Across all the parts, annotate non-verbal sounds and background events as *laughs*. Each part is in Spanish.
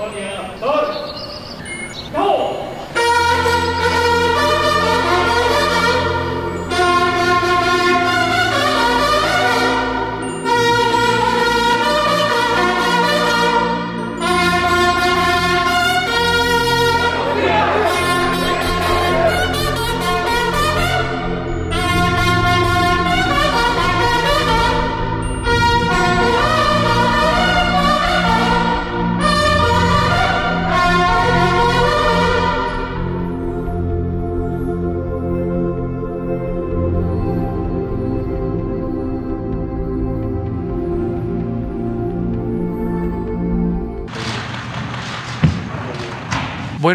二三 go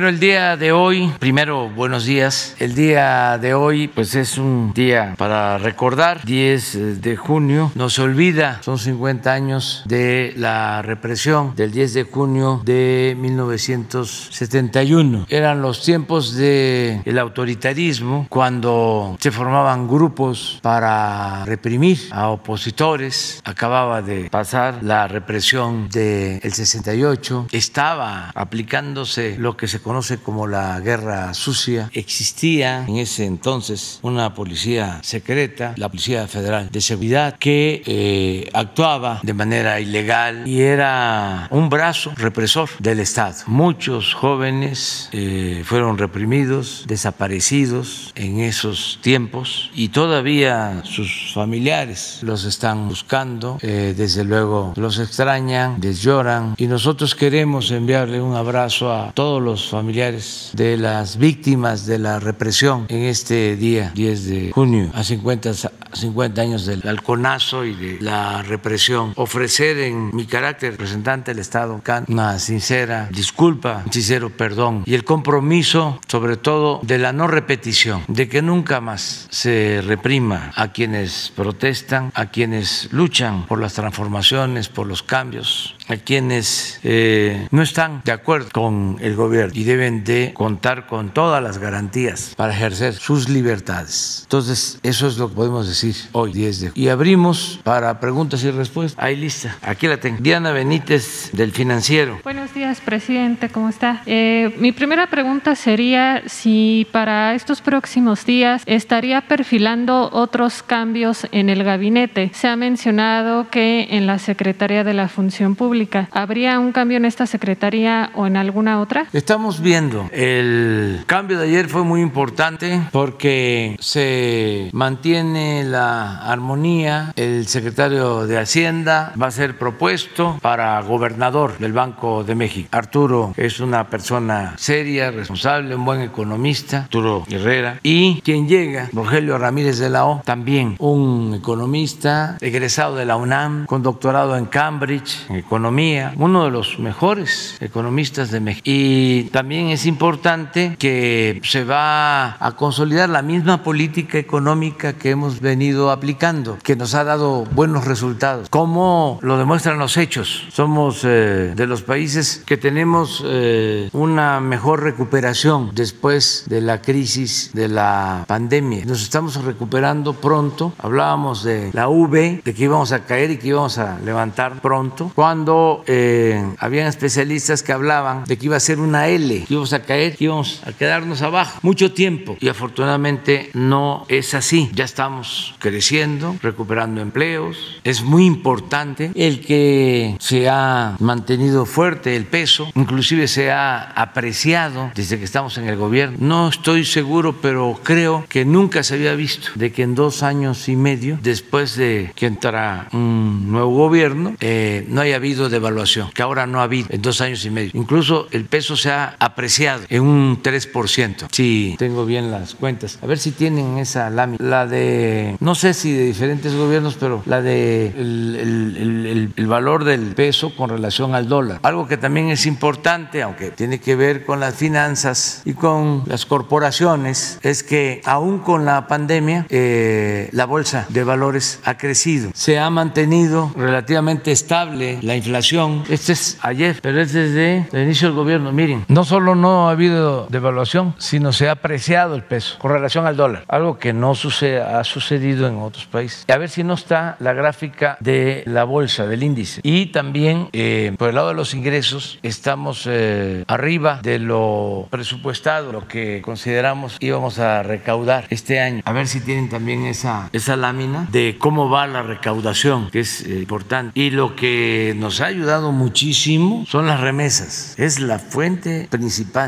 El día de hoy, primero, buenos días. El día de hoy, pues es un día para recordar, 10 de junio, no se olvida, son 50 años de la represión del 10 de junio de 1971. Eran los tiempos del el autoritarismo, cuando se formaban grupos para reprimir a opositores. Acababa de pasar la represión del 68, estaba aplicándose lo que se conoce como la guerra sucia. Existía en ese entonces una policía secreta, la Policía Federal de Seguridad, que eh, actuaba de manera ilegal y era un brazo represor del Estado. Muchos jóvenes eh, fueron reprimidos, desaparecidos en esos tiempos y todavía sus familiares los están buscando, eh, desde luego los extrañan, les lloran y nosotros queremos enviarle un abrazo a todos los familiares de las víctimas de la represión en este día 10 de junio, a 50, 50 años del halconazo y de la represión. Ofrecer en mi carácter representante del Estado una sincera disculpa, un sincero perdón y el compromiso sobre todo de la no repetición, de que nunca más se reprima a quienes protestan, a quienes luchan por las transformaciones, por los cambios, a quienes eh, no están de acuerdo con el gobierno deben de contar con todas las garantías para ejercer sus libertades. Entonces, eso es lo que podemos decir hoy, 10 de Y abrimos para preguntas y respuestas. Ahí lista, aquí la tengo. Diana Benítez del Financiero. Buenos días, presidente, ¿cómo está? Eh, mi primera pregunta sería si para estos próximos días estaría perfilando otros cambios en el gabinete. Se ha mencionado que en la Secretaría de la Función Pública ¿Habría un cambio en esta secretaría o en alguna otra? Estamos viendo. El cambio de ayer fue muy importante porque se mantiene la armonía. El secretario de Hacienda va a ser propuesto para gobernador del Banco de México. Arturo es una persona seria, responsable, un buen economista, Arturo Herrera. Y quien llega, Rogelio Ramírez de la O, también un economista egresado de la UNAM, con doctorado en Cambridge, en economía uno de los mejores economistas de México. Y también es importante que se va a consolidar la misma política económica que hemos venido aplicando, que nos ha dado buenos resultados, como lo demuestran los hechos. Somos eh, de los países que tenemos eh, una mejor recuperación después de la crisis de la pandemia. Nos estamos recuperando pronto. Hablábamos de la V, de que íbamos a caer y que íbamos a levantar pronto. Cuando eh, habían especialistas que hablaban de que iba a ser una L, íbamos a caer, que íbamos a quedarnos abajo mucho tiempo. Y afortunadamente no es así. Ya estamos creciendo, recuperando empleos. Es muy importante el que se ha mantenido fuerte el peso, inclusive se ha apreciado desde que estamos en el gobierno. No estoy seguro, pero creo que nunca se había visto de que en dos años y medio, después de que entrara un nuevo gobierno, eh, no haya habido devaluación, que ahora no ha habido en dos años y medio. Incluso el peso se ha apreciado en un 3%. Si tengo bien las cuentas. A ver si tienen esa lámina. La de, no sé si de diferentes gobiernos, pero la de el, el valor del peso con relación al dólar. Algo que también es importante, aunque tiene que ver con las finanzas y con las corporaciones, es que aún con la pandemia, eh, la bolsa de valores ha crecido. Se ha mantenido relativamente estable la inflación este es ayer, pero es desde el inicio del gobierno. Miren, no no solo no ha habido devaluación, sino se ha apreciado el peso con relación al dólar, algo que no sucede, ha sucedido en otros países. A ver si no está la gráfica de la bolsa, del índice. Y también eh, por el lado de los ingresos estamos eh, arriba de lo presupuestado, lo que consideramos íbamos a recaudar este año. A ver si tienen también esa, esa lámina de cómo va la recaudación, que es eh, importante. Y lo que nos ha ayudado muchísimo son las remesas. Es la fuente principal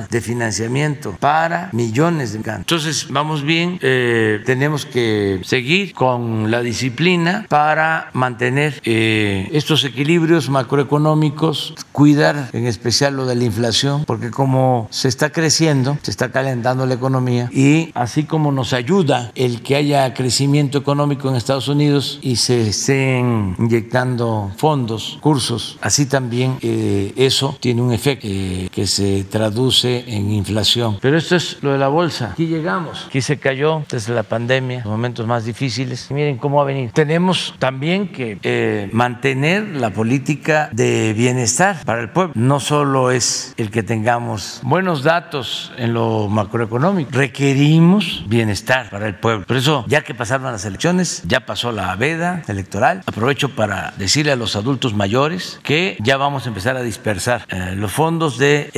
de financiamiento para millones de mexicanos. Entonces, vamos bien, eh, tenemos que seguir con la disciplina para mantener eh, estos equilibrios macroeconómicos, cuidar en especial lo de la inflación, porque como se está creciendo, se está calentando la economía y así como nos ayuda el que haya crecimiento económico en Estados Unidos y se estén inyectando fondos, cursos, así también eh, eso tiene un efecto eh, que se traduce en inflación. Pero esto es lo de la bolsa. Aquí llegamos, aquí se cayó desde la pandemia, los momentos más difíciles. Y miren cómo ha venido. Tenemos también que eh, mantener la política de bienestar para el pueblo. No solo es el que tengamos buenos datos en lo macroeconómico, requerimos bienestar para el pueblo. Por eso, ya que pasaron las elecciones, ya pasó la veda electoral, aprovecho para decirle a los adultos mayores que ya vamos a empezar a dispersar eh, los fondos del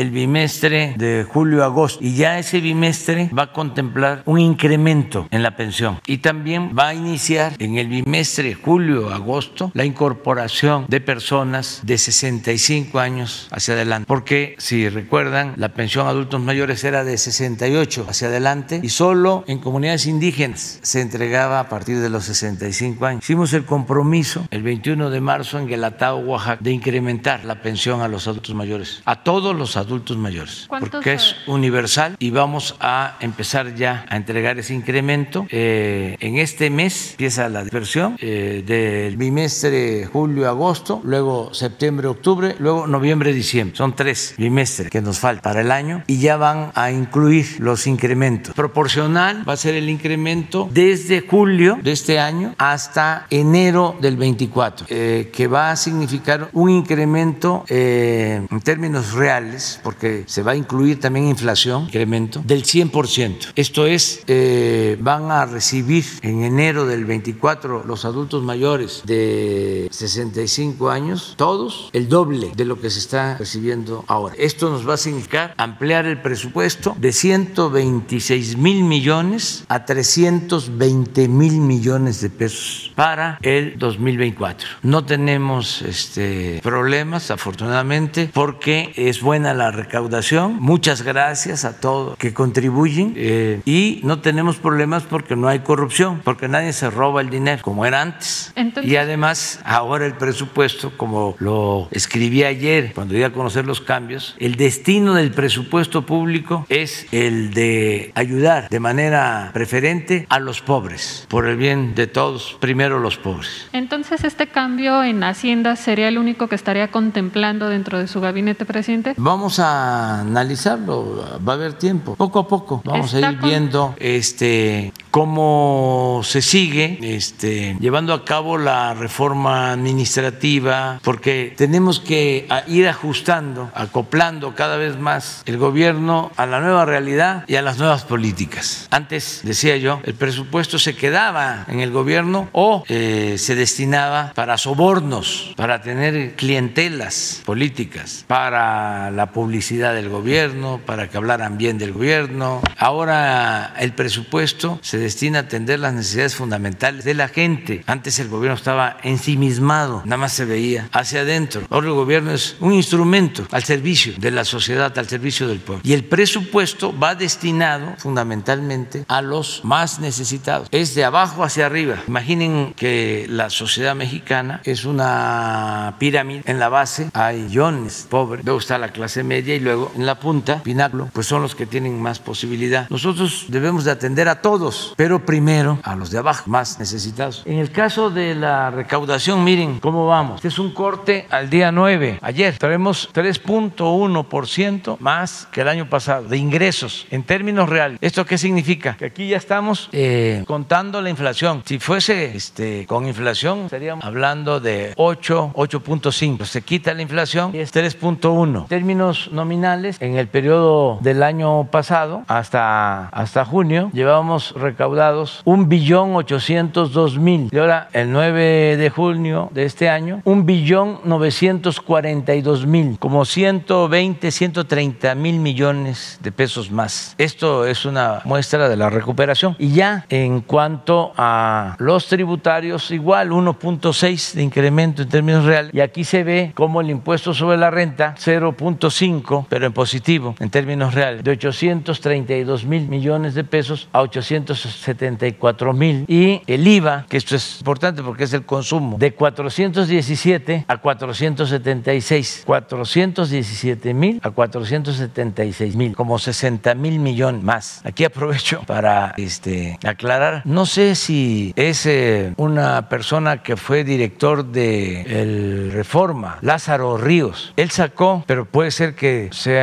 bimestre de julio-agosto y ya ese bimestre va a contemplar un incremento en la pensión. Y también va a iniciar en el bimestre julio-agosto la incorporación de personas de 65 años hacia adelante, porque si recuerdan, la pensión a adultos mayores era de 68 hacia adelante y solo en comunidades indígenas se entregaba a partir de los 65 años. Hicimos el compromiso el 21 de marzo en Guelatao, Oaxaca, de incrementar la pensión a los adultos mayores, a todos los adultos mayores, porque es universal y vamos a empezar ya a entregar ese incremento. Eh, en este mes empieza la dispersión eh, del bimestre julio-agosto, luego septiembre-octubre, luego noviembre-diciembre. Son tres bimestres que nos faltan para el año y ya van a incluir los incrementos. Proporcional va a ser el incremento desde julio de este año hasta enero del 24, eh, que va a significar un incremento eh, en términos reales, porque se va a incluir también inflación, incremento del 100%. Esto es, eh, van a recibir en enero del 24 los adultos mayores de 65 años, todos, el doble de lo que se está recibiendo ahora. Esto nos va a significar ampliar el presupuesto de 126 mil millones a 320 mil millones de pesos para el 2024. No tenemos este, problemas, afortunadamente, porque es buena la recaudación. Muchas gracias a todos que contribuyen eh, y no tenemos problemas porque no hay corrupción, porque nadie se roba el dinero como era antes. Entonces- y además, ahora el presupuesto, como lo escribí ayer cuando iba a conocer los cambios, el destino del presupuesto público es el de ayudar de manera preferente a los pobres, por el bien de todos, primero los pobres. Entonces, este cambio en Hacienda sería el único que estaría contemplando dentro de su gabinete, presidente. Vamos a analizarlo, va a haber tiempo, poco a poco. Vamos a ir viendo este cómo se sigue este, llevando a cabo la reforma administrativa, porque tenemos que ir ajustando, acoplando cada vez más el gobierno a la nueva realidad y a las nuevas políticas. Antes, decía yo, el presupuesto se quedaba en el gobierno o eh, se destinaba para sobornos, para tener clientelas políticas, para la publicidad del gobierno, para que hablaran bien del gobierno. Ahora el presupuesto se destina a atender las necesidades fundamentales de la gente. Antes el gobierno estaba ensimismado, nada más se veía hacia adentro. Ahora el gobierno es un instrumento al servicio de la sociedad, al servicio del pueblo. Y el presupuesto va destinado fundamentalmente a los más necesitados. Es de abajo hacia arriba. Imaginen que la sociedad mexicana es una pirámide. En la base hay millones pobres, luego está la clase media y luego en la punta, pináculo, pues son los que tienen más posibilidad. Nosotros debemos de atender a todos, pero primero a los de abajo, más necesitados. En el caso de la recaudación, miren cómo vamos. Este es un corte al día 9. Ayer tenemos 3.1% más que el año pasado de ingresos en términos reales. ¿Esto qué significa? Que aquí ya estamos eh, contando la inflación. Si fuese este, con inflación, estaríamos hablando de 8, 8.5. Se quita la inflación y es 3.1. En términos nominales, En el periodo del año pasado, hasta, hasta junio, llevábamos recaudados un billón 802 mil. Y ahora, el 9 de junio de este año, un billón 942 mil, como 120, 130 mil millones de pesos más. Esto es una muestra de la recuperación. Y ya en cuanto a los tributarios, igual 1.6 de incremento en términos reales. Y aquí se ve como el impuesto sobre la renta 0.5, pero en positivo en términos reales, de 832 mil millones de pesos a 874 mil. Y el IVA, que esto es importante porque es el consumo, de 417 a 476. 417 mil a 476 mil, como 60 mil millones más. Aquí aprovecho para este, aclarar, no sé si es eh, una persona que fue director de el Reforma, Lázaro Ríos. Él sacó, pero puede ser que sea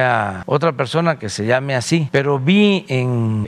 otra persona que se llame así, pero vi en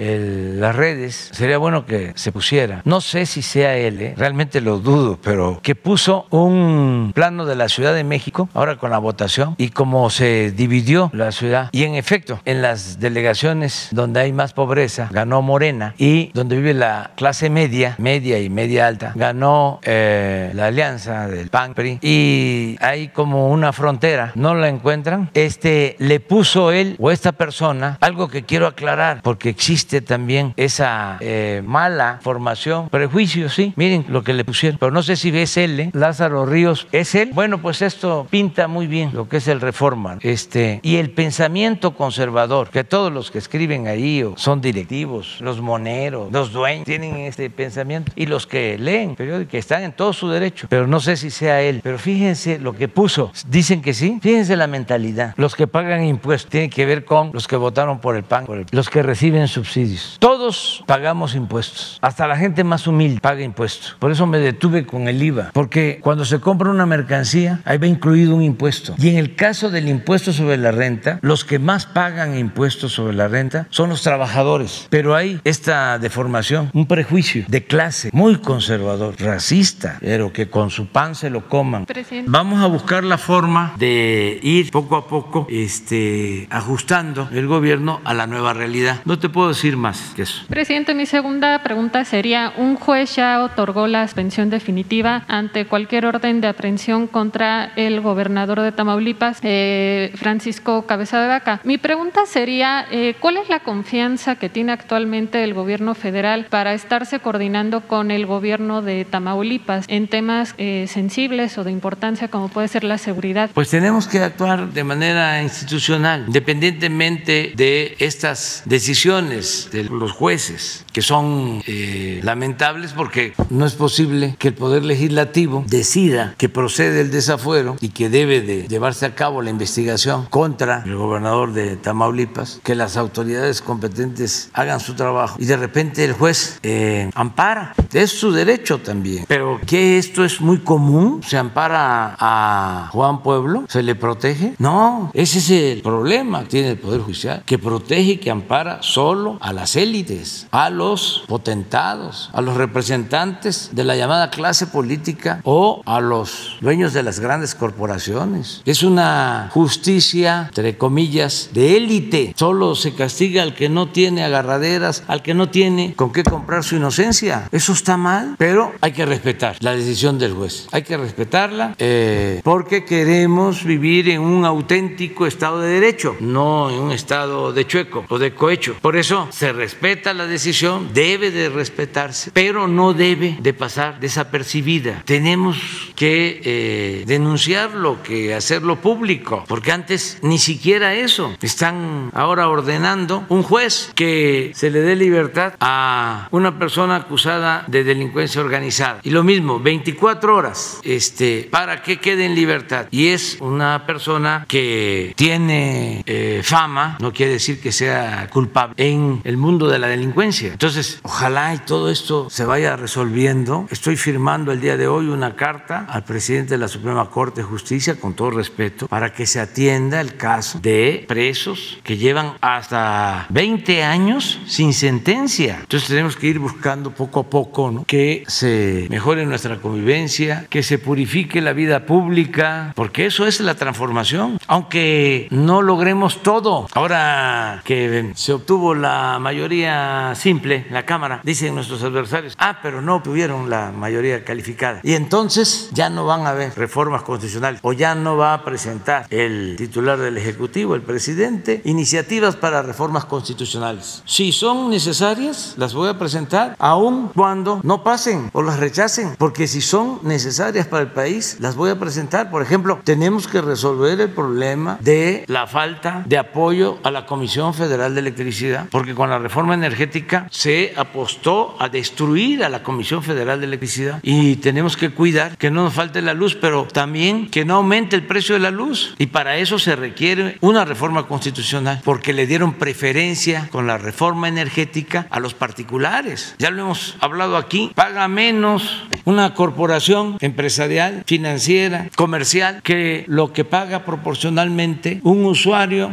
las redes, sería bueno que se pusiera, no sé si sea él, ¿eh? realmente lo dudo, pero que puso un plano de la Ciudad de México, ahora con la votación, y cómo se dividió la ciudad. Y en efecto, en las delegaciones donde hay más pobreza, ganó Morena, y donde vive la clase media, media y media alta, ganó eh, la alianza del PAN PRI, y hay como una frontera, no la encuentran, este le puso él o esta persona algo que quiero aclarar, porque existe también esa eh, mala formación, prejuicio, sí, miren lo que le pusieron, pero no sé si es él, ¿eh? Lázaro Ríos, ¿es él? Bueno, pues esto pinta muy bien lo que es el reforma, este, y el pensamiento conservador, que todos los que escriben ahí o son directivos, los moneros, los dueños, tienen este pensamiento, y los que leen periódicos, que están en todo su derecho, pero no sé si sea él, pero fíjense lo que puso, dicen que sí, fíjense la mentalidad, los que pagan impuestos, tienen que ver con los que votaron por el PAN, los que reciben subsidios, todos pagamos impuestos, hasta la gente más humilde paga impuestos, por eso me detuve con el IVA, porque cuando se compra una mercancía, ahí va incluido un impuesto, y en el caso del impuesto sobre la renta, los que más pagan impuestos sobre la renta son los trabajadores, pero hay esta deformación, un prejuicio de clase muy conservador, racista, pero que con su pan se lo coman. Presidente. Vamos a buscar la forma de ir poco a poco este, ajustando el gobierno a la nueva realidad. No te puedo decir más que eso. Presidente, mi segunda pregunta sería, un juez ya otorgó la suspensión definitiva ante cualquier orden de aprehensión contra el gobernador de Tamaulipas, eh, Francisco Cabeza de Vaca. Mi pregunta sería, eh, ¿cuál es la confianza que tiene actualmente el gobierno federal para estarse coordinando con el gobierno de Tamaulipas en temas eh, sensibles o de importancia como puede ser la seguridad? Pues tenemos que actuar de manera institucional, independientemente de estas decisiones de los jueces, que son eh, lamentables porque no es posible que el Poder Legislativo decida que procede el desafuero y que debe de llevarse a cabo la investigación contra el gobernador de Tamaulipas, que las autoridades competentes hagan su trabajo y de repente el juez eh, ampara. Es su derecho también. Pero que esto es muy común, se ampara a Juan Pueblo, se le protege. No, ese es el problema tiene el Poder Judicial, que protege y que ampara solo a las élites, a los potentados, a los representantes de la llamada clase política o a los dueños de las grandes corporaciones. Es una justicia, entre comillas, de élite. Solo se castiga al que no tiene agarraderas, al que no tiene con qué comprar su inocencia. Eso está mal, pero hay que respetar la decisión del juez. Hay que respetarla eh, porque queremos vivir en un auténtico Estado de Derecho, no en un estado de chueco o de cohecho. Por eso se respeta la decisión, debe de respetarse, pero no debe de pasar desapercibida. Tenemos que eh, denunciarlo, que hacerlo público, porque antes ni siquiera eso. Están ahora ordenando un juez que se le dé libertad a una persona acusada de delincuencia organizada. Y lo mismo, 24 horas este, para que quede en libertad. Y es una persona que tiene eh, fama, no quiere decir que sea culpable, en el mundo de la delincuencia. Entonces, ojalá y todo esto se vaya resolviendo. Estoy firmando el día de hoy una carta al presidente de la Suprema Corte de Justicia, con todo respeto, para que se atienda el caso de presos que llevan hasta 20 años sin sentencia. Entonces tenemos que ir buscando poco a poco ¿no? que se mejore nuestra convivencia, que se purifique la vida pública, porque eso es la transformación. Aunque no logremos todo. Ahora que se obtuvo la mayoría simple, la Cámara, dicen nuestros adversarios, ah, pero no tuvieron la mayoría calificada. Y entonces ya no van a haber reformas constitucionales o ya no va a presentar el titular del Ejecutivo, el presidente, iniciativas para reformas constitucionales. Si son necesarias, las voy a presentar, aun cuando no pasen o las rechacen, porque si son necesarias para el país, las voy a presentar. Por ejemplo, tenemos que resolver el problema de la falta de apoyo a la Comisión Federal de Electricidad, porque con la reforma energética se apostó a destruir a la Comisión Federal de Electricidad y tenemos que cuidar que no nos falte la luz, pero también que no aumente el precio de la luz. Y para eso se requiere una reforma constitucional, porque le dieron preferencia con la reforma energética a los particulares. Ya lo hemos hablado aquí, paga menos una corporación empresarial, financiera, comercial, que lo que paga proporcionalmente un usuario,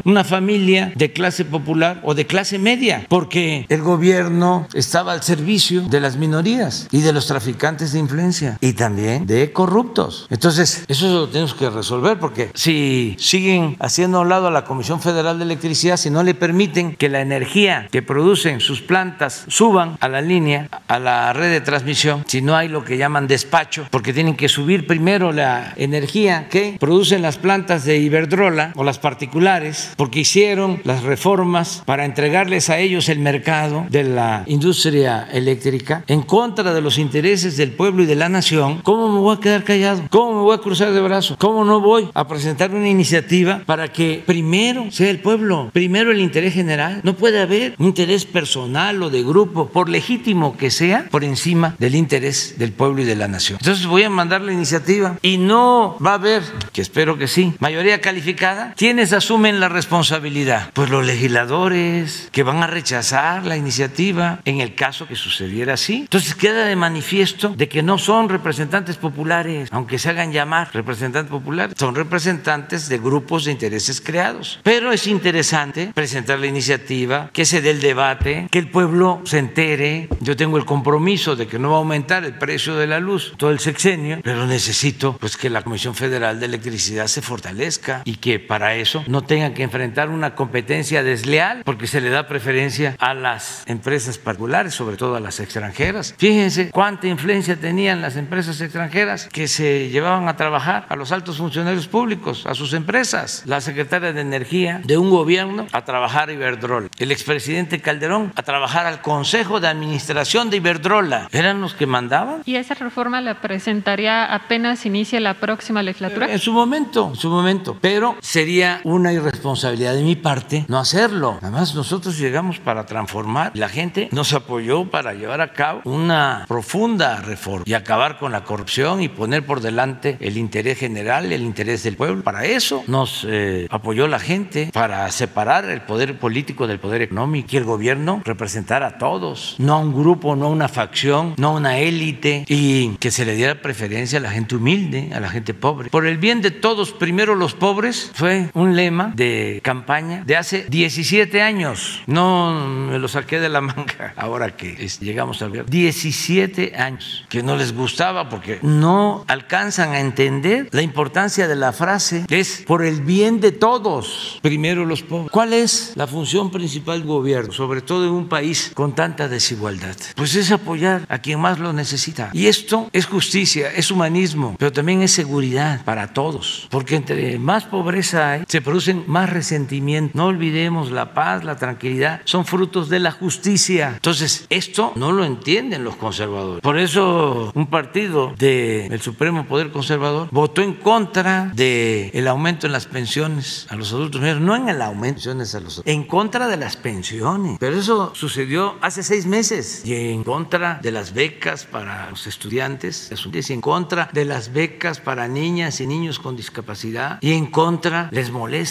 una familia de clase popular o de clase media, porque el gobierno estaba al servicio de las minorías y de los traficantes de influencia y también de corruptos. Entonces, eso lo tenemos que resolver, porque si siguen haciendo a un lado a la Comisión Federal de Electricidad, si no le permiten que la energía que producen sus plantas suban a la línea, a la red de transmisión, si no hay lo que llaman despacho, porque tienen que subir primero la energía que producen las plantas de Iberdrola o las particulares, porque hicieron las reformas para entregarles a ellos el mercado de la industria eléctrica en contra de los intereses del pueblo y de la nación, ¿cómo me voy a quedar callado? ¿Cómo me voy a cruzar de brazos? ¿Cómo no voy a presentar una iniciativa para que primero sea el pueblo, primero el interés general? No puede haber un interés personal o de grupo, por legítimo que sea, por encima del interés del pueblo y de la nación. Entonces voy a mandar la iniciativa y no va a haber, que espero que sí, mayoría calificada. ¿Quiénes asumen la responsabilidad? Pues los legisladores que van a rechazar la iniciativa en el caso que sucediera así. Entonces queda de manifiesto de que no son representantes populares, aunque se hagan llamar representantes populares, son representantes de grupos de intereses creados. Pero es interesante presentar la iniciativa, que se dé el debate, que el pueblo se entere. Yo tengo el compromiso de que no va a aumentar el precio de la luz todo el sexenio, pero necesito pues que la Comisión Federal de Electricidad se fortalezca y que para eso no tengan que enfrentar una competencia desleal porque se le da preferencia a las empresas particulares, sobre todo a las extranjeras. Fíjense cuánta influencia tenían las empresas extranjeras que se llevaban a trabajar a los altos funcionarios públicos, a sus empresas. La secretaria de Energía de un gobierno a trabajar a Iberdrola. El expresidente Calderón a trabajar al Consejo de Administración de Iberdrola. ¿Eran los que mandaban? ¿Y esa reforma la presentaría apenas inicie la próxima legislatura? En su momento, en su momento. Pero sería una irresponsabilidad de mi parte no hacerlo. Además, nosotros llegamos para transformar. La gente nos apoyó para llevar a cabo una profunda reforma y acabar con la corrupción y poner por delante el interés general, el interés del pueblo. Para eso nos eh, apoyó la gente, para separar el poder político del poder económico y el gobierno representar a todos, no a un grupo, no a una facción, no a una élite y que se le diera preferencia a la gente humilde, a la gente pobre. Por el bien de todos, primero los pobres, fue un lema de campaña de hace 17 años. No me lo saqué de la manga *laughs* ahora que llegamos al gobierno. 17 años que no les gustaba porque no alcanzan a entender la importancia de la frase. Es por el bien de todos, primero los pobres. ¿Cuál es la función principal del gobierno, sobre todo en un país con tanta desigualdad? Pues es apoyar a quien más lo necesita. Y esto es justicia, es humanismo, pero también es seguridad para todos. Porque entre más pobreza hay, se producen más resentimientos. No olvidemos la paz, la tranquilidad, son frutos de la justicia. Entonces, esto no lo entienden los conservadores. Por eso un partido del Supremo Poder Conservador votó en contra del el aumento en las pensiones a los adultos mayores, no en el aumento de pensiones a los adultos, en contra de las pensiones. Pero eso sucedió hace seis meses y en contra de las becas para los estudiantes, y en contra de las becas para niñas y niños con discapacidad y en contra les molesta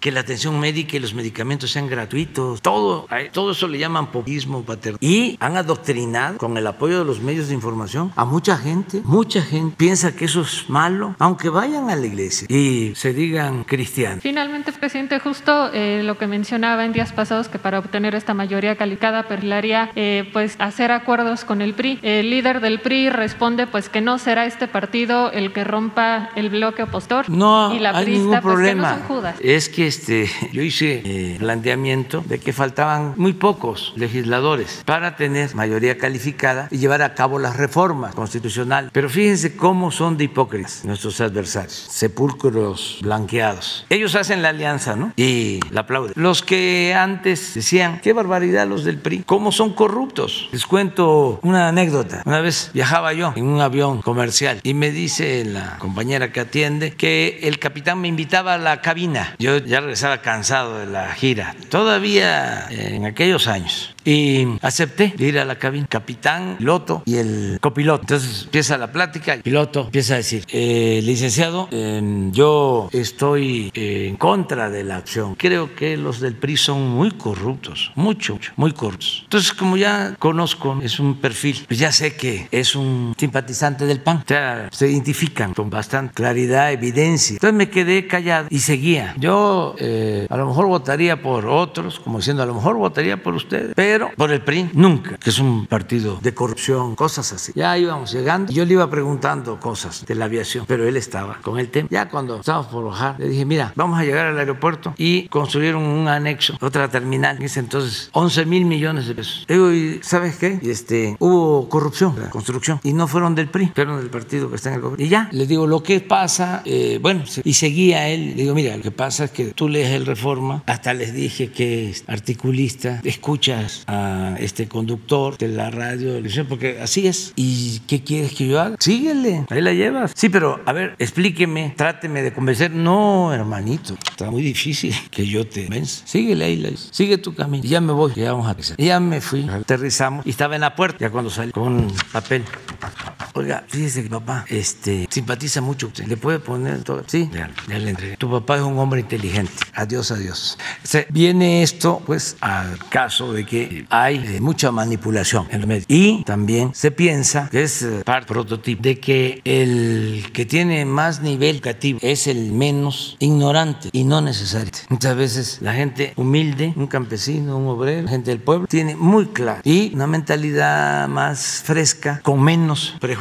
que la atención médica y los medicamentos sean gratuitos. Todo, todo eso le llaman populismo paterno. Y han adoctrinado con el apoyo de los medios de información a mucha gente. Mucha gente piensa que eso es malo, aunque vayan a la iglesia y se digan cristianos. Finalmente, presidente, justo eh, lo que mencionaba en días pasados, que para obtener esta mayoría calificada perlaría eh, pues hacer acuerdos con el PRI. El líder del PRI responde pues que no será este partido el que rompa el bloque opositor. No y la hay ningún problema. Pues, que no dudas. Es que este, *laughs* yo hice eh, planteamiento de que faltaban muy pocos legisladores para tener mayoría calificada y llevar a cabo las reformas constitucionales. Pero fíjense cómo son de hipócritas nuestros adversarios, sepulcros blanqueados. Ellos hacen la alianza, ¿no? Y la aplauden. Los que antes decían, qué barbaridad los del PRI, cómo son corruptos. Les cuento una anécdota. Una vez viajaba yo en un avión comercial y me dice la compañera que atiende que el capitán me invitaba a la cabina. Yo ya regresaba cansado de la gira, todavía en aquellos años. Y acepté de ir a la cabina, capitán, piloto y el copiloto. Entonces empieza la plática, el piloto empieza a decir, eh, licenciado, eh, yo estoy eh, en contra de la acción. Creo que los del PRI son muy corruptos, mucho, muy corruptos. Entonces, como ya conozco, es un perfil, pues ya sé que es un simpatizante del PAN. O sea, se identifican con bastante claridad, evidencia. Entonces me quedé callado y seguía. Yo a lo mejor votaría por otros, como diciendo, a lo mejor votaría por ustedes, pero por el PRI nunca, que es un partido de corrupción, cosas así. Ya íbamos llegando yo le iba preguntando cosas de la aviación, pero él estaba con el tema. Ya cuando estábamos por bajar, le dije, mira, vamos a llegar al aeropuerto y construyeron un anexo, otra terminal. En ese entonces, 11 mil millones de pesos. digo, ¿y sabes qué? Este, hubo corrupción, la construcción, y no fueron del PRI, fueron del partido que está en el gobierno. Y ya, le digo, lo que pasa, eh, bueno, y seguía él, le digo, mira, lo que pasa es que tú lees el Reforma, hasta les dije que es articulista, escuchas a este conductor de la radio, porque así es. ¿Y qué quieres que yo haga? Síguele, ahí la llevas. Sí, pero a ver, explíqueme, tráteme de convencer. No, hermanito, está muy difícil que yo te vence. Síguele ahí, la, sigue tu camino. Ya me voy, ya vamos a. Y ya me fui, aterrizamos y estaba en la puerta, ya cuando salí con papel. Oiga, fíjese que papá este, simpatiza mucho. ¿Le puede poner todo? Sí, ya, ya le entregué. Tu papá es un hombre inteligente. Adiós, adiós. Se viene esto, pues, al caso de que hay eh, mucha manipulación en los medios. Y también se piensa, que es eh, parte prototipo, de que el que tiene más nivel educativo es el menos ignorante y no necesariamente. Muchas veces la gente humilde, un campesino, un obrero, gente del pueblo, tiene muy claro y una mentalidad más fresca, con menos prejuicios,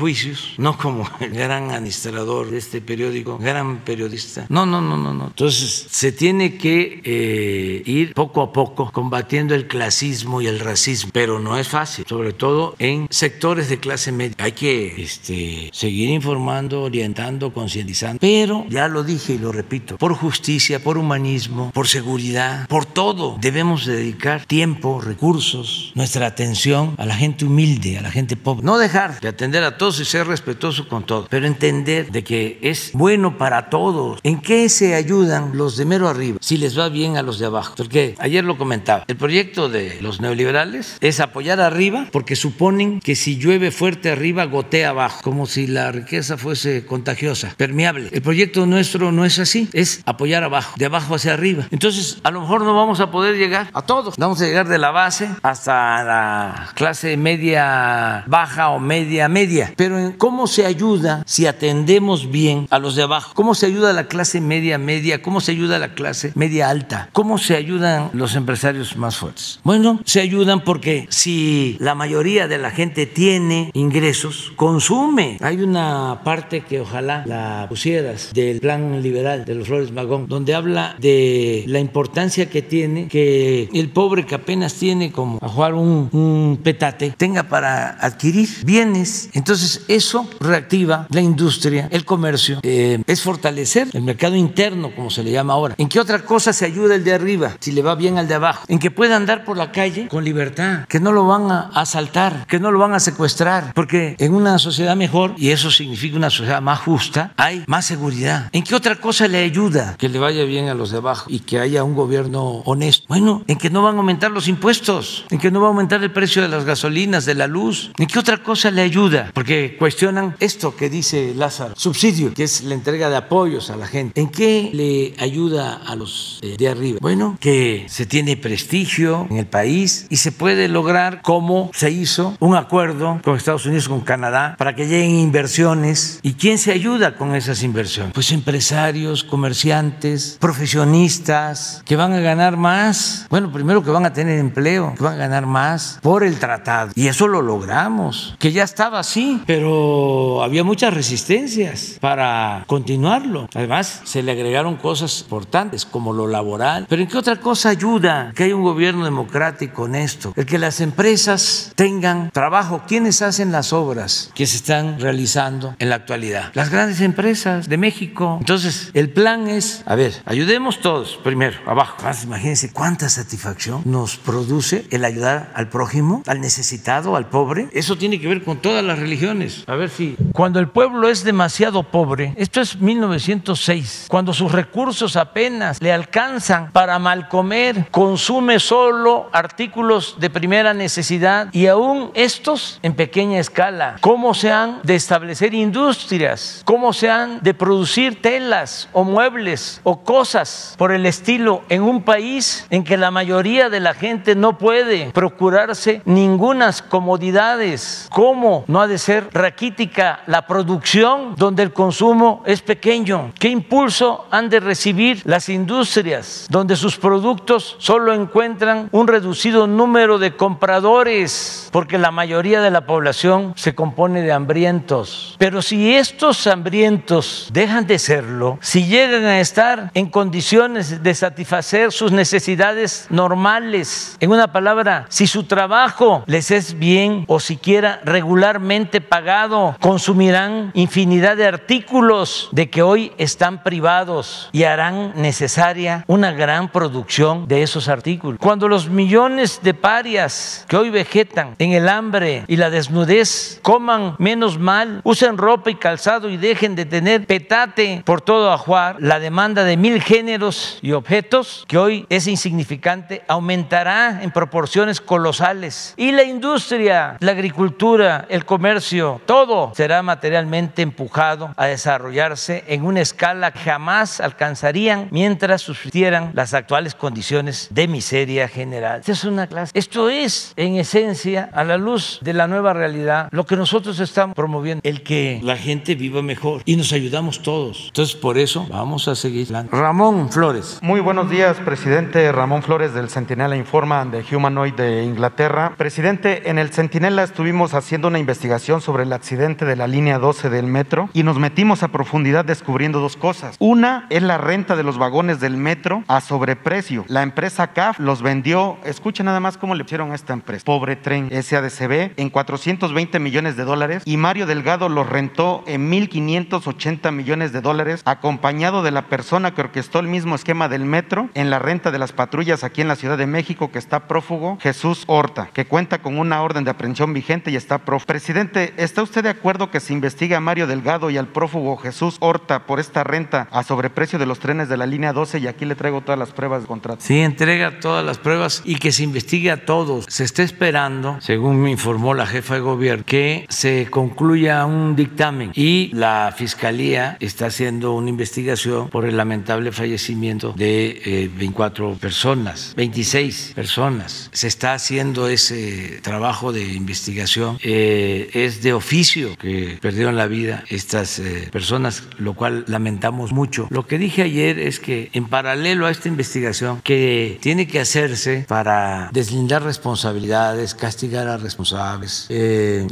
no como *laughs* el gran administrador de este periódico, gran periodista. No, no, no, no, no. Entonces se tiene que eh, ir poco a poco combatiendo el clasismo y el racismo, pero no es fácil, sobre todo en sectores de clase media. Hay que este, seguir informando, orientando, concientizando, pero ya lo dije y lo repito, por justicia, por humanismo, por seguridad, por todo, debemos dedicar tiempo, recursos, nuestra atención a la gente humilde, a la gente pobre. No dejar de atender a todos y ser respetuoso con todos, pero entender de que es bueno para todos. ¿En qué se ayudan los de mero arriba si les va bien a los de abajo? Porque ayer lo comentaba, el proyecto de los neoliberales es apoyar arriba porque suponen que si llueve fuerte arriba gotea abajo, como si la riqueza fuese contagiosa, permeable. El proyecto nuestro no es así, es apoyar abajo, de abajo hacia arriba. Entonces, a lo mejor no vamos a poder llegar a todos, vamos a llegar de la base hasta la clase media baja o media media. Pero ¿cómo se ayuda si atendemos bien a los de abajo? ¿Cómo se ayuda a la clase media media? ¿Cómo se ayuda a la clase media alta? ¿Cómo se ayudan los empresarios más fuertes? Bueno, se ayudan porque si la mayoría de la gente tiene ingresos, consume. Hay una parte que ojalá la pusieras del plan liberal de los Flores Magón, donde habla de la importancia que tiene que el pobre que apenas tiene como a jugar un, un petate tenga para adquirir bienes. Entonces eso reactiva la industria, el comercio, eh, es fortalecer el mercado interno, como se le llama ahora. ¿En qué otra cosa se ayuda el de arriba si le va bien al de abajo? En que pueda andar por la calle con libertad, que no lo van a asaltar, que no lo van a secuestrar, porque en una sociedad mejor, y eso significa una sociedad más justa, hay más seguridad. ¿En qué otra cosa le ayuda que le vaya bien a los de abajo y que haya un gobierno honesto? Bueno, en que no van a aumentar los impuestos, en que no va a aumentar el precio de las gasolinas, de la luz. ¿En qué otra cosa le ayuda? Porque cuestionan esto que dice Lázaro, subsidio, que es la entrega de apoyos a la gente. ¿En qué le ayuda a los eh, de arriba? Bueno, que se tiene prestigio en el país y se puede lograr como se hizo un acuerdo con Estados Unidos, con Canadá, para que lleguen inversiones. ¿Y quién se ayuda con esas inversiones? Pues empresarios, comerciantes, profesionistas, que van a ganar más. Bueno, primero que van a tener empleo, que van a ganar más por el tratado. Y eso lo logramos, que ya estaba así, pero había muchas resistencias para continuarlo. Además, se le agregaron cosas importantes como lo laboral. Pero ¿en qué otra cosa ayuda que haya un gobierno democrático honesto? El que las empresas tengan trabajo. ¿Quiénes hacen las obras que se están realizando en la actualidad? Las grandes empresas de México. Entonces, el plan es, a ver, ayudemos todos primero, abajo. imagínense cuánta satisfacción nos produce el ayudar al prójimo, al necesitado, al pobre. Eso tiene que ver con todas las religiones. A ver si cuando el pueblo es demasiado pobre, esto es 1906, cuando sus recursos apenas le alcanzan para mal comer, consume solo artículos de primera necesidad y aún estos en pequeña escala. ¿Cómo se han de establecer industrias? ¿Cómo se han de producir telas o muebles o cosas por el estilo en un país en que la mayoría de la gente no puede procurarse ningunas comodidades? ¿Cómo no ha de ser raquítica la producción donde el consumo es pequeño? ¿Qué impulso han de recibir las industrias donde sus productos solo encuentran un reducido número de compradores? Porque la mayoría de la población se compone de hambrientos. Pero si estos hambrientos dejan de serlo, si llegan a estar en condiciones de satisfacer sus necesidades normales, en una palabra, si su trabajo les es bien o siquiera regularmente pagado, consumirán infinidad de artículos de que hoy están privados y harán necesaria una gran producción de esos artículos. Cuando los millones de parias que hoy vegetan en el hambre y la desnudez coman menos mal, usen ropa y calzado y dejen de tener petate por todo ajuar, la demanda de mil géneros y objetos, que hoy es insignificante, aumentará en proporciones colosales. Y la industria, la agricultura, el comercio, todo será materialmente empujado a desarrollarse en una escala que jamás alcanzarían mientras subsistieran las actuales condiciones de miseria general. Esta es una clase. Esto es, en esencia, a la luz de la nueva realidad, lo que nosotros estamos promoviendo, el que la gente viva mejor y nos ayudamos todos. Entonces, por eso vamos a seguir. Ramón Flores. Muy buenos días, presidente Ramón Flores del Centinela Informa de Humanoid de Inglaterra. Presidente, en el Centinela estuvimos haciendo una investigación sobre el accidente de la línea 12 del metro y nos metimos a profundidad descubriendo dos cosas. Una es la renta de los vagones del metro a sobreprecio. La empresa CAF los vendió, escuchen nada más cómo le hicieron a esta empresa, Pobre Tren SADCB, en 420 millones de dólares y Mario Delgado los rentó en 1.580 millones de dólares, acompañado de la persona que orquestó el mismo esquema del metro en la renta de las patrullas aquí en la Ciudad de México que está prófugo, Jesús Horta, que cuenta con una orden de aprehensión vigente y está prófugo. Presidente, ¿está usted de acuerdo que se investigue a Mario Delgado y al prófugo Jesús Horta por esta renta a sobreprecio de los trenes de la línea 12? Y aquí le traigo todas las pruebas de contrato. Sí, entrega todas las pruebas y que se investigue a todos. Se está esperando, según me informó la jefa de gobierno, que se concluya un dictamen y la Fiscalía está haciendo una investigación por el lamentable fallecimiento de 24 eh, personas, 26 personas. Se está haciendo ese trabajo de investigación. Eh, es de oficio que perdieron la vida estas eh, personas, lo cual lamentamos mucho. Lo que dije ayer es que en paralelo a esta investigación que tiene que hacerse para deslindar responsabilidades, castigar a responsables,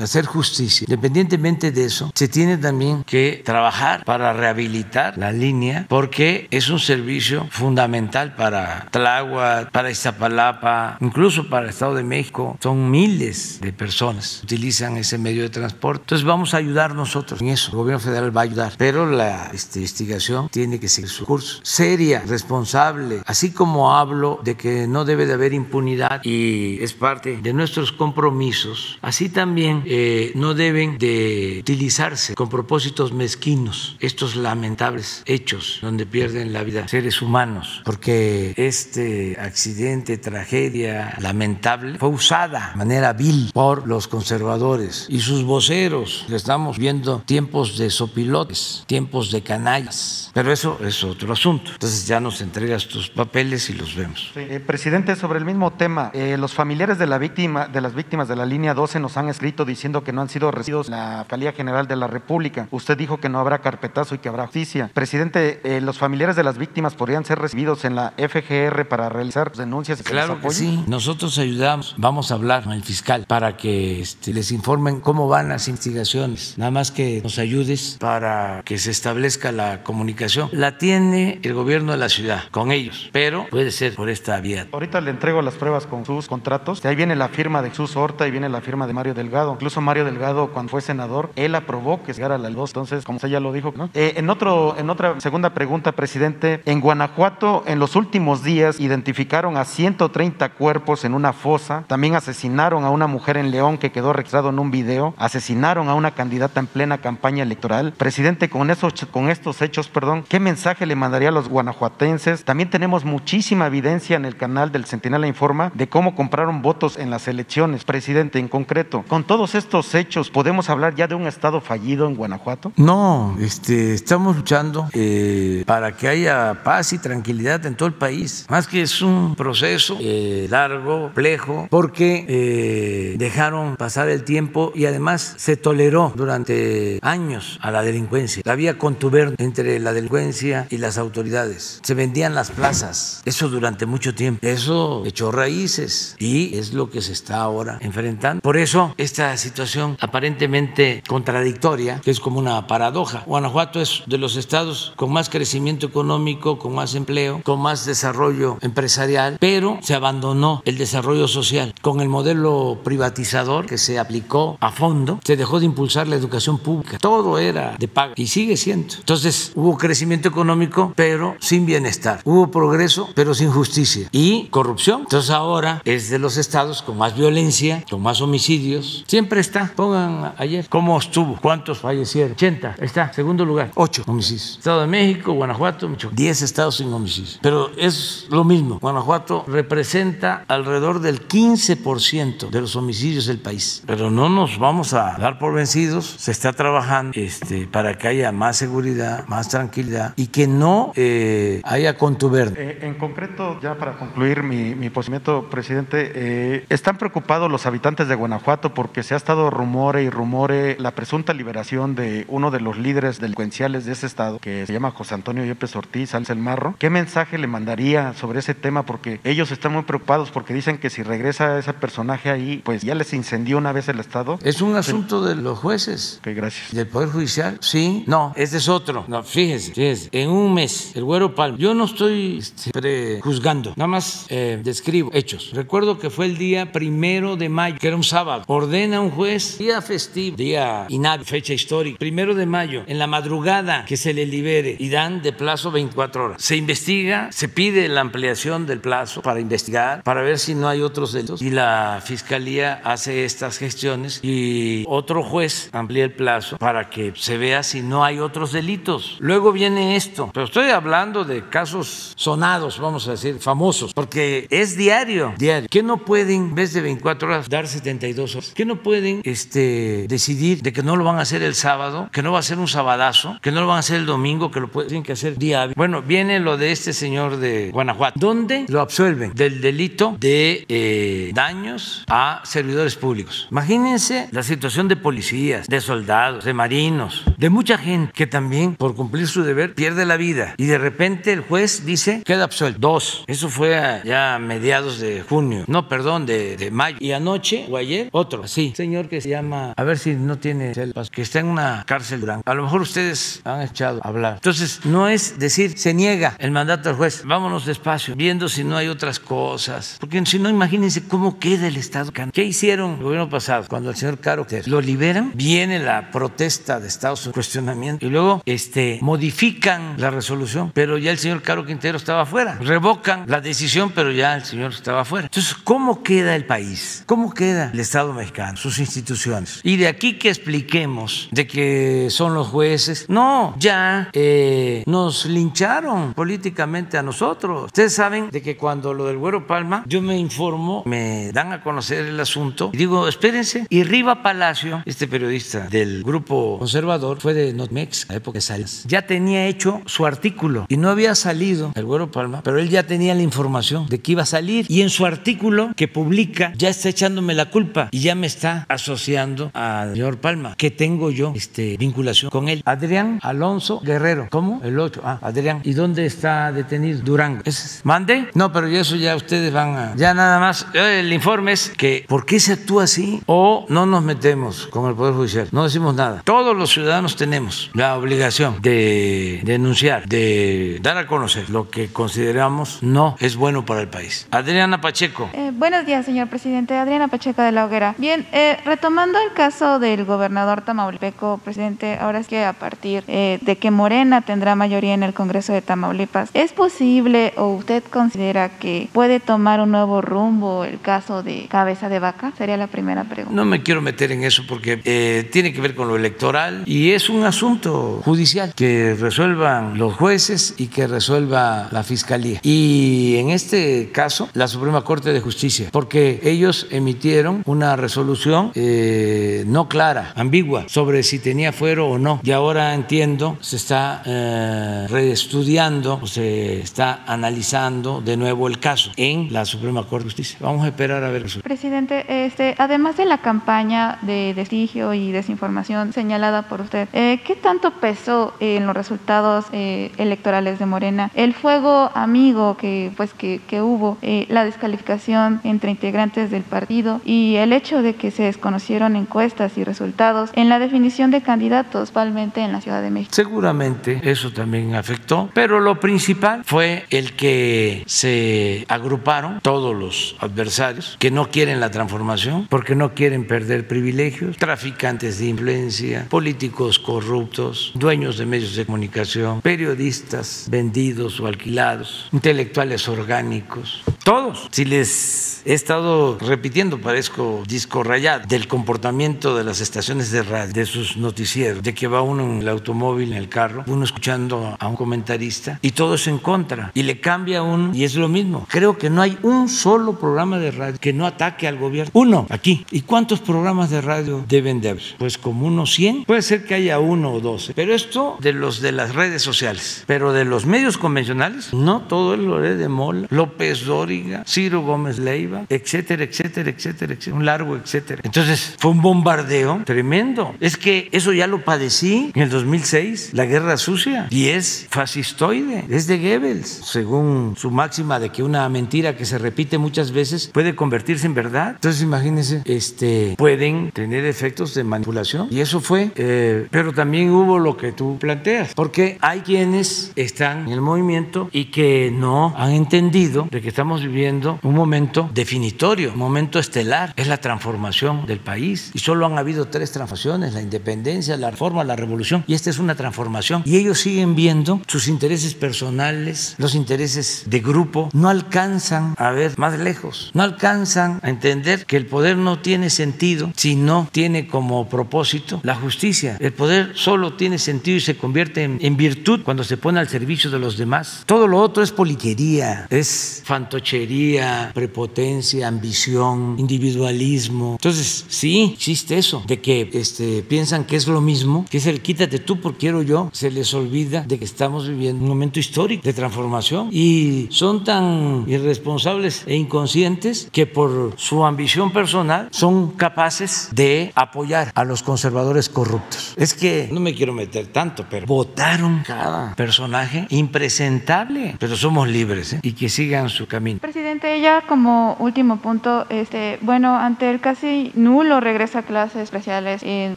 hacer justicia, independientemente de eso, se tiene también que trabajar para rehabilitar la línea porque es un servicio fundamental para Tláhuac, para Iztapalapa, incluso para el Estado de México. Son miles de personas que utilizan ese medio de transporte. Entonces vamos a ayudar nosotros en eso. El gobierno federal va a ayudar, pero la este, investigación tiene que seguir su curso. Seria, responsable, así como hablo de que no debe de haber impunidad y es parte de nuestros compromisos, así también eh, no deben de utilizarse con propósitos mezquinos estos lamentables hechos donde pierden la vida seres humanos, porque este accidente, tragedia lamentable, fue usada de manera vil por los conservadores y sus voceros. Estamos viendo tiempos de sopilotes, tiempos de canallas, pero eso es otro asunto. Entonces ya nos entregas tus papeles y los vemos. Eh, presidente, sobre el mismo tema, eh, los familiares de, la víctima, de las víctimas de la línea 12 nos han escrito diciendo que no han sido recibidos en la Fiscalía General de la República. Usted dijo que no habrá carpetazo y que habrá justicia. Presidente, eh, los familiares de las víctimas podrían ser recibidos en la FGR para realizar denuncias y claro que sí, nosotros ayudamos, vamos a hablar con el fiscal para que este, les informen cómo van las investigaciones, nada más que nos ayudes para que se establezca la comunicación. La tiene el gobierno de la ciudad con ellos, pero puede ser por esta vía. Ahorita le entrego las pruebas con sus contratos. Ahí viene la firma de Jesús Horta y viene la firma de Mario Delgado. Incluso Mario Delgado, cuando fue senador, él aprobó que llegara a la 2. Entonces, como usted ya lo dijo, ¿no? Eh, en, otro, en otra segunda pregunta, presidente, en Guanajuato, en los últimos días, identificaron a 130 cuerpos en una fosa. También asesinaron a una mujer en León que quedó registrado en un video. Asesinaron a una candidata en plena campaña electoral. Presidente, con, esos, con estos hechos, perdón, ¿qué mensaje le mandaría a los guanajuatenses? También tenemos muchísima evidencia en el canal del Centinela Informa de cómo compraron votos en las elecciones. Presidente, en concreto, con todos estos hechos, ¿podemos hablar ya de un Estado fallido en Guanajuato? No, este, estamos luchando eh, para que haya paz y tranquilidad en todo el país. Más que es un proceso eh, largo, complejo, porque eh, dejaron pasar el tiempo y además se toleró durante años a la delincuencia. Había contubernio entre la delincuencia y las autoridades. Se vendían las plazas. Eso durante mucho tiempo. Eso echó raíces y es lo que se está ahora enfrentando. Por eso esta situación aparentemente contradictoria, que es como una paradoja. Guanajuato es de los estados con más crecimiento económico, con más empleo, con más desarrollo empresarial, pero se abandonó el desarrollo social. Con el modelo privatizador que se aplicó a fondo, se dejó de impulsar la educación pública. Todo era de paga y sigue siendo. Entonces hubo crecimiento económico, pero sin bienestar. Hubo progreso, pero sin justicia y corrupción. Entonces ahora es de los estados con más violencia, con más homicidios. Siempre está. Pongan ayer cómo estuvo, cuántos fallecieron. 80. Ahí está. Segundo lugar, 8 homicidios. Estado de México, Guanajuato, 10 estados sin homicidios. Pero es lo mismo. Guanajuato representa alrededor del 15% de los homicidios del país. Pero no nos vamos a dar por vencidos. Se está trabajando este, para que haya más seguridad, más tranquilidad y que no eh, haya contubernio. Eh, en concreto, ya para concluir mi, mi posicionamiento, presidente, eh, ¿están preocupados los habitantes de Guanajuato porque se ha estado rumore y rumore la presunta liberación de uno de los líderes delincuenciales de ese estado, que se llama José Antonio Yepes Ortiz, el Marro? ¿Qué mensaje le mandaría sobre ese tema? Porque ellos están muy preocupados porque dicen que si regresa ese personaje ahí, pues ya les incendió una vez el estado. Es un asunto de los jueces. Ok, gracias. ¿Del Poder Judicial? Sí. No, este es otro. No, fíjese, fíjese. En un mes, el Güero Palma. Yo no estoy este, prejuzgando, nada más eh, describo hechos. Recuerdo que fue el día primero de mayo, que era un sábado. Ordena un juez, día festivo, día inhábil, fecha histórica, primero de mayo, en la madrugada que se le libere y dan de plazo 24 horas. Se investiga, se pide la ampliación del plazo para investigar, para ver si no hay otros delitos y la fiscalía hace estas gestiones y otro juez amplía el plazo para que se vea si no hay otros delitos. Luego viene esto, pero estoy hablando de casos sonados, vamos a decir, famosos, porque es diario, diario. ¿Qué no pueden, en vez de 24 horas, dar 72 horas? ¿Qué no pueden este, decidir de que no lo van a hacer el sábado, que no va a ser un sabadazo, que no lo van a hacer el domingo, que lo tienen que hacer día Bueno, viene lo de este señor de Guanajuato, ¿Dónde lo absuelven del delito de eh, daños a servidores públicos. Imagínense la situación de policías, de soldados, de marinos, de mucha gente que también por cumplir su deber pierde la vida y de repente el juez dice queda absuelto. Dos, eso fue ya a mediados de junio, no, perdón, de, de mayo. Y anoche o ayer, otro, así, señor que se llama, a ver si no tiene que está en una cárcel durante. A lo mejor ustedes han echado a hablar. Entonces, no es decir, se niega el mandato del juez, vámonos despacio, viendo si no hay otras cosas. Porque si no, imagínense cómo queda el Estado. ¿Qué hicieron el gobierno pasado cuando el señor Caro lo liberan? Viene la protesta de Estados Unidos, cuestionamiento, y luego este, modifican la resolución, pero ya el señor Caro Quintero estaba afuera. Revocan la decisión, pero ya el señor estaba afuera. Entonces, ¿cómo queda el país? ¿Cómo queda el Estado mexicano, sus instituciones? Y de aquí que expliquemos de que son los jueces. No, ya eh, nos lincharon políticamente a nosotros. Ustedes saben de que cuando lo del Güero Palma, yo me informo, me dan a conocer el asunto y digo, espérense. Y Riva Palacio, este periodista del grupo conservador, fue de Notmex, a época de Salas, ya tenía hecho su artículo y no había salido el Güero Palma, pero él ya tenía la información de que iba a salir y en su artículo que publica ya está echándome la culpa y ya me está asociando al señor Palma, que tengo yo este, vinculación con él. Adrián Alonso Guerrero, ¿cómo? El 8, ah, Adrián. ¿Y dónde está detenido? Durango. ¿Es, ¿Mande? No, pero eso ya ustedes van a... Ya nada más, el informe es que ¿por qué se actúa así? O no nos metemos con el Poder Judicial, no decimos nada. Todos los ciudadanos tenemos la obligación de denunciar, de dar a conocer lo que consideramos no es bueno para el país. Adriana Pacheco. Eh, buenos días, señor presidente. Adriana Pacheco de la Hoguera. Bien, eh, retomando el caso del gobernador Tamaulipeco, presidente, ahora es que a partir eh, de que Morena tendrá mayoría en el Congreso de Tamaulipas, ¿es posible o usted considera que puede tomar un nuevo rumbo el caso de cabeza de vaca? Sería la primera pregunta. No me quiero meter en eso porque eh, tiene que ver con lo electoral y es un asunto judicial que resuelvan los jueces y que resuelva la fiscalía. Y en este caso, la Suprema Corte de Justicia, porque ellos emitieron una resolución eh, no clara, ambigua, sobre si tenía fuero o no. Y ahora entiendo, se está eh, reestudiando, se está analizando de nuevo el caso en la Suprema Corte de Justicia. Vamos a esperar a ver. Presidente, este, además de la campaña de destigio y desinformación señalada por usted, eh, ¿qué tanto pesó en los resultados eh, electorales de Morena el fuego amigo que, pues, que, que hubo, eh, la descalificación entre integrantes del partido y el hecho de que se desconocieron encuestas y resultados en la definición de candidatos, principalmente en la Ciudad de México? Seguramente eso también afectó, pero lo principal fue el que se agruparon todos los adversarios que no quieren la transformación porque no quieren perder privilegios, traficantes de influencia, políticos corruptos, dueños de medios de comunicación, periodistas vendidos o alquilados, intelectuales orgánicos, todos. Si les he estado repitiendo, parezco disco rayado, del comportamiento de las estaciones de radio, de sus noticieros, de que va uno en el automóvil, en el carro, uno escuchando a un comentarista y todo es en contra y le cambia uno y es lo mismo. Creo que no hay un solo programa de radio que no ataque al gobierno. Uno, aquí. ¿Y cuántos programas de radio deben de haber? Pues como unos 100. Puede ser que haya uno o doce. Pero esto de los de las redes sociales. Pero de los medios convencionales, no todo es lo de Mola, López Dóriga, Ciro Gómez Leiva, etcétera, etcétera, etcétera, etcétera. Un largo etcétera. Entonces fue un bombardeo tremendo. Es que eso ya lo padecí en el 2006, la guerra sucia. Y es fascistoide, es de Goebbels, según su máxima de que una mentira que se repite muchas veces puede convertirse en verdad. Entonces imagínense, este, pueden tener efectos de manipulación. Y eso fue, eh, pero también hubo lo que tú planteas, porque hay quienes están en el movimiento y que no han entendido de que estamos viviendo un momento definitorio, un momento estelar, es la transformación del país. Y solo han habido tres transformaciones, la independencia, la reforma, la revolución. Y esta es una transformación. Y ellos siguen viendo sus intereses personales, los intereses de grupo, no alcanzan a ver más lejos, no alcanzan a entender que el poder no tiene sentido si no tiene como propósito la justicia. El poder solo tiene sentido y se convierte en, en virtud cuando se pone al servicio de los demás. Todo lo otro es politiquería, es fantochería, prepotencia, ambición, individualismo. Entonces, sí, existe eso, de que este, piensan que es lo mismo, que es el quítate tú porque quiero yo, se les olvida de que estamos viviendo un momento histórico de transformación y son tan irresponsables e inconscientes que por su ambición personal son capaces de apoyar a los conservadores corruptos. Es que no me quiero meter tanto, pero votaron cada personaje impresentable, pero somos libres ¿eh? y que sigan su camino. Presidente, ya como último punto, este, bueno, ante el casi nulo regreso a clases especiales en,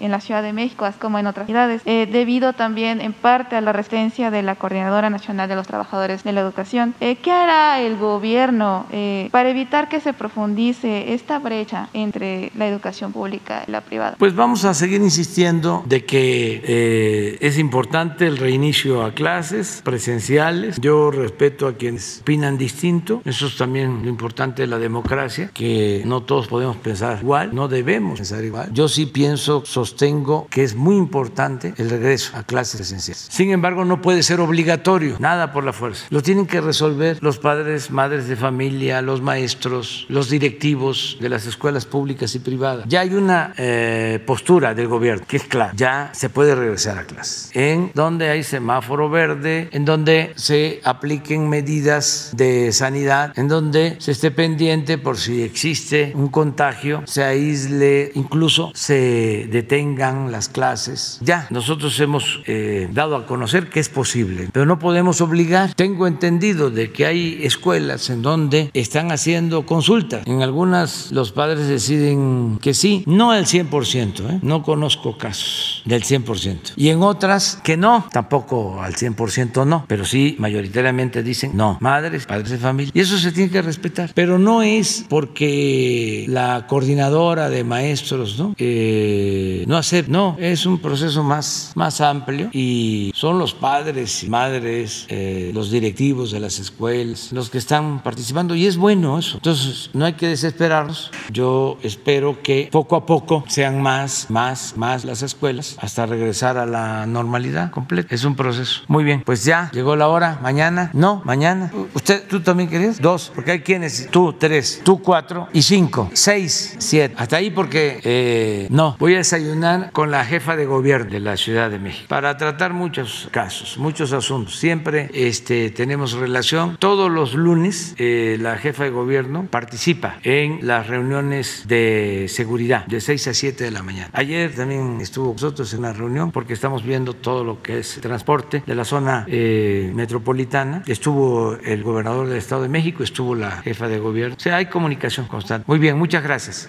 en la Ciudad de México, así como en otras ciudades, eh, debido también en parte a la resistencia de la Coordinadora Nacional de los Trabajadores de la Educación, eh, ¿qué hará el gobierno eh, para evitar que se profundice esta brecha entre la educación pública y la privada? Pues vamos a seguir insistiendo de que eh, es importante el reinicio a clases presenciales. Yo respeto a quienes opinan distinto. Eso es también lo importante de la democracia, que no todos podemos pensar igual, no debemos pensar igual. Yo sí pienso, sostengo que es muy importante el regreso a clases presenciales. Sin embargo, no puede ser obligatorio, nada por la fuerza. Lo tienen que resolver los padres, madres de familia, los maestros, los directivos de las escuelas públicas y privadas. Ya hay una eh, postura del gobierno que es clara, ya se puede regresar a clases. En donde hay semáforo verde, en donde se apliquen medidas de sanidad, en donde se esté pendiente por si existe un contagio, se aísle, incluso se detengan las clases. Ya, nosotros hemos eh, dado a conocer que es posible, pero no podemos obligar. Tengo entendido de que hay escuelas en donde están haciendo consultas. En algunas los padres deciden que sí. No No el 100%, ¿eh? no conozco casos del 100%. Y en otras que no, tampoco al 100% no, pero sí mayoritariamente dicen no, madres, padres de familia. Y eso se tiene que respetar. Pero no es porque la coordinadora de maestros no, eh, no es un proceso más, más amplio y son los padres y madres, eh, los directivos de las escuelas, los que están participando y es bueno eso. Entonces, no hay que desesperarnos. Yo espero que poco a poco sean más, más, más las escuelas hasta regresar a la normalidad completa. Es un proceso. Muy bien, pues ya llegó la hora. Mañana, no, mañana. ¿Usted, tú también querías? Dos, porque hay quienes, tú tres, tú cuatro y cinco, seis, siete. Hasta ahí porque eh, no, voy a desayunar con la jefa de gobierno de la Ciudad de México para tratar muchos casos, muchos asuntos. Siempre este, tenemos relación. Todos los lunes eh, la jefa de gobierno participa en las reuniones de seguridad de 6 a 7 de la mañana. Ayer también estuvo nosotros en la reunión porque estamos viendo todo lo que es transporte de la zona eh, metropolitana. Estuvo el gobernador del Estado de México, estuvo la jefa de gobierno. O sea, hay comunicación constante. Muy bien, muchas gracias.